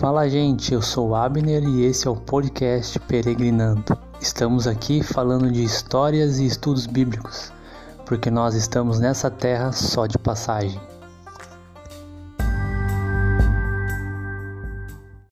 Fala gente, eu sou Abner e esse é o podcast Peregrinando. Estamos aqui falando de histórias e estudos bíblicos, porque nós estamos nessa terra só de passagem.